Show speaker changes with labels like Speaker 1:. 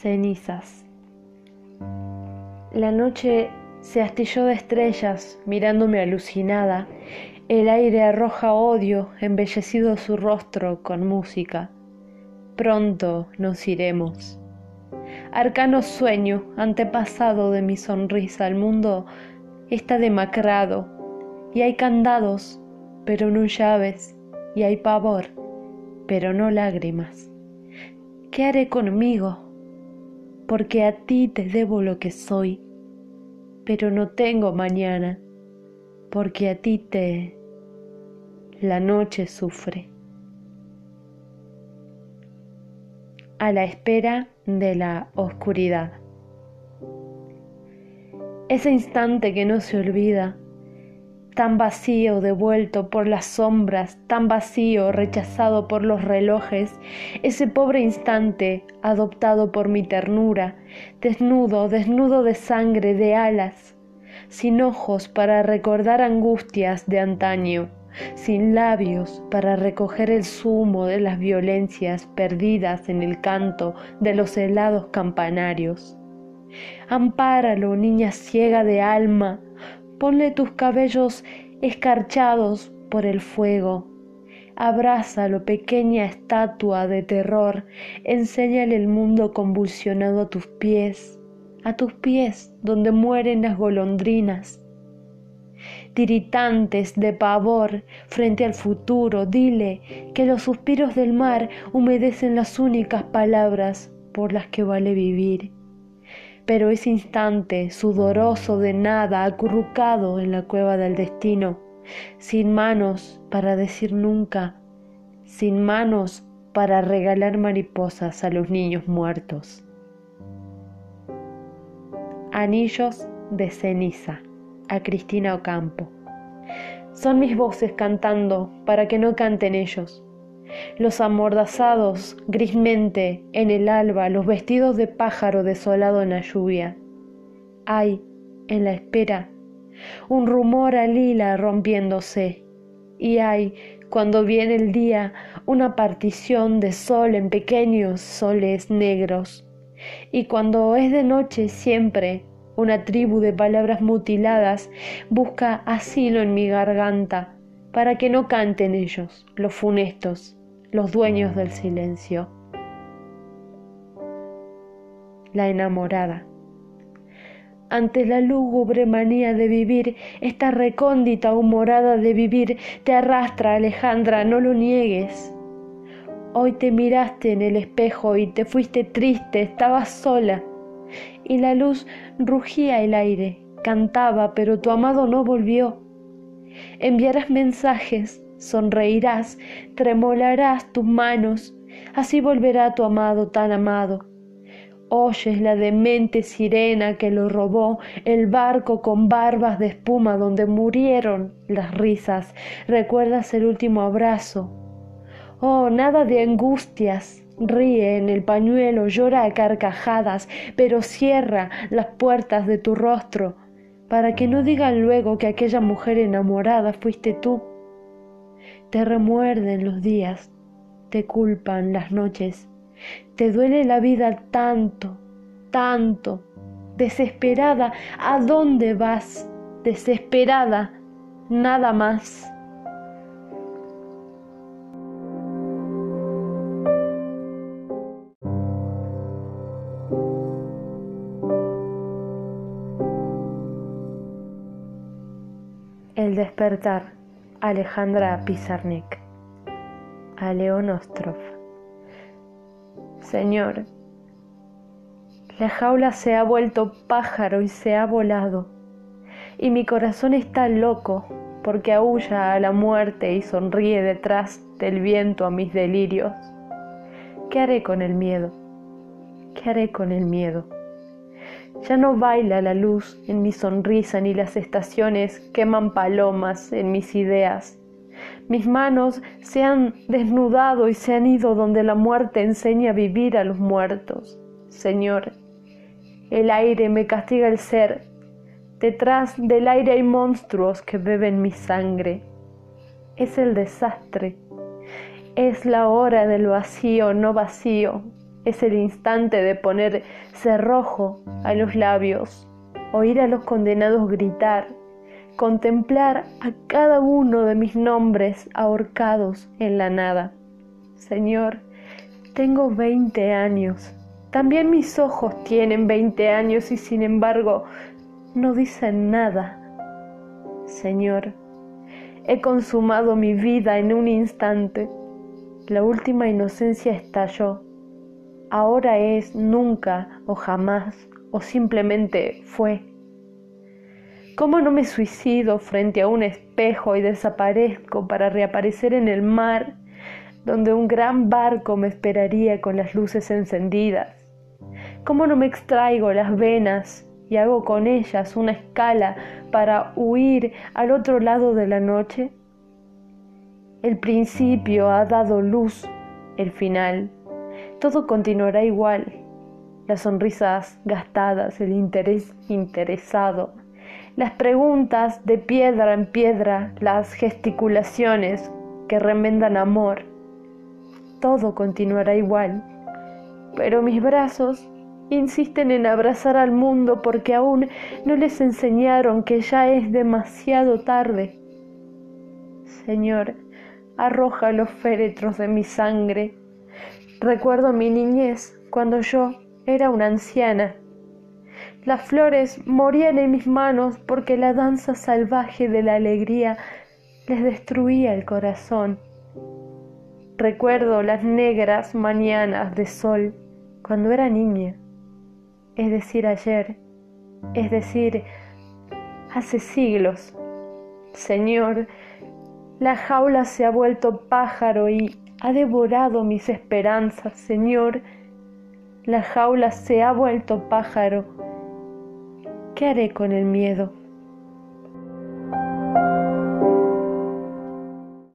Speaker 1: Cenizas. La noche se astilló de estrellas, mirándome alucinada. El aire arroja odio, embellecido su rostro con música. Pronto nos iremos. Arcano sueño, antepasado de mi sonrisa al mundo, está demacrado, y hay candados, pero no llaves, y hay pavor, pero no lágrimas. ¿Qué haré conmigo? porque a ti te debo lo que soy, pero no tengo mañana, porque a ti te... la noche sufre. A la espera de la oscuridad. Ese instante que no se olvida, tan vacío devuelto por las sombras, tan vacío rechazado por los relojes, ese pobre instante adoptado por mi ternura, desnudo, desnudo de sangre, de alas, sin ojos para recordar angustias de antaño, sin labios para recoger el zumo de las violencias perdidas en el canto de los helados campanarios. Ampáralo, niña ciega de alma, Ponle tus cabellos escarchados por el fuego. Abrázalo, pequeña estatua de terror. Enséñale el mundo convulsionado a tus pies, a tus pies donde mueren las golondrinas. Tiritantes de pavor frente al futuro, dile que los suspiros del mar humedecen las únicas palabras por las que vale vivir pero ese instante sudoroso de nada, acurrucado en la cueva del destino, sin manos para decir nunca, sin manos para regalar mariposas a los niños muertos. Anillos de ceniza a Cristina Ocampo. Son mis voces cantando para que no canten ellos los amordazados grismente en el alba, los vestidos de pájaro desolado en la lluvia. Hay, en la espera, un rumor a lila rompiéndose, y hay, cuando viene el día, una partición de sol en pequeños soles negros, y cuando es de noche siempre una tribu de palabras mutiladas busca asilo en mi garganta para que no canten ellos, los funestos, los dueños del silencio. La enamorada. Ante la lúgubre manía de vivir, esta recóndita humorada de vivir te arrastra, Alejandra, no lo niegues. Hoy te miraste en el espejo y te fuiste triste, estabas sola, y la luz rugía el aire, cantaba, pero tu amado no volvió. Enviarás mensajes, sonreirás, tremolarás tus manos, así volverá tu amado tan amado. Oyes la demente sirena que lo robó, el barco con barbas de espuma donde murieron las risas, recuerdas el último abrazo. Oh, nada de angustias, ríe en el pañuelo, llora a carcajadas, pero cierra las puertas de tu rostro, para que no digan luego que aquella mujer enamorada fuiste tú te remuerden los días, te culpan las noches, te duele la vida tanto, tanto, desesperada, ¿a dónde vas? Desesperada, nada más. El despertar. Alejandra Pizarnik, a León Ostrov. Señor, la jaula se ha vuelto pájaro y se ha volado, y mi corazón está loco porque aúlla a la muerte y sonríe detrás del viento a mis delirios. ¿Qué haré con el miedo? ¿Qué haré con el miedo? Ya no baila la luz en mi sonrisa ni las estaciones queman palomas en mis ideas. Mis manos se han desnudado y se han ido donde la muerte enseña a vivir a los muertos. Señor, el aire me castiga el ser. Detrás del aire hay monstruos que beben mi sangre. es el desastre. Es la hora del vacío no vacío. Es el instante de poner cerrojo a los labios, oír a los condenados gritar, contemplar a cada uno de mis nombres ahorcados en la nada. Señor, tengo veinte años. También mis ojos tienen veinte años y sin embargo no dicen nada. Señor, he consumado mi vida en un instante. La última inocencia estalló. Ahora es nunca o jamás o simplemente fue. ¿Cómo no me suicido frente a un espejo y desaparezco para reaparecer en el mar, donde un gran barco me esperaría con las luces encendidas? ¿Cómo no me extraigo las venas y hago con ellas una escala para huir al otro lado de la noche? El principio ha dado luz, el final. Todo continuará igual. Las sonrisas gastadas, el interés interesado, las preguntas de piedra en piedra, las gesticulaciones que remendan amor. Todo continuará igual. Pero mis brazos insisten en abrazar al mundo porque aún no les enseñaron que ya es demasiado tarde. Señor, arroja los féretros de mi sangre. Recuerdo mi niñez cuando yo era una anciana. Las flores morían en mis manos porque la danza salvaje de la alegría les destruía el corazón. Recuerdo las negras mañanas de sol cuando era niña es decir, ayer, es decir, hace siglos. Señor, la jaula se ha vuelto pájaro y ha devorado mis esperanzas, Señor. La jaula se ha vuelto pájaro. ¿Qué haré con el miedo?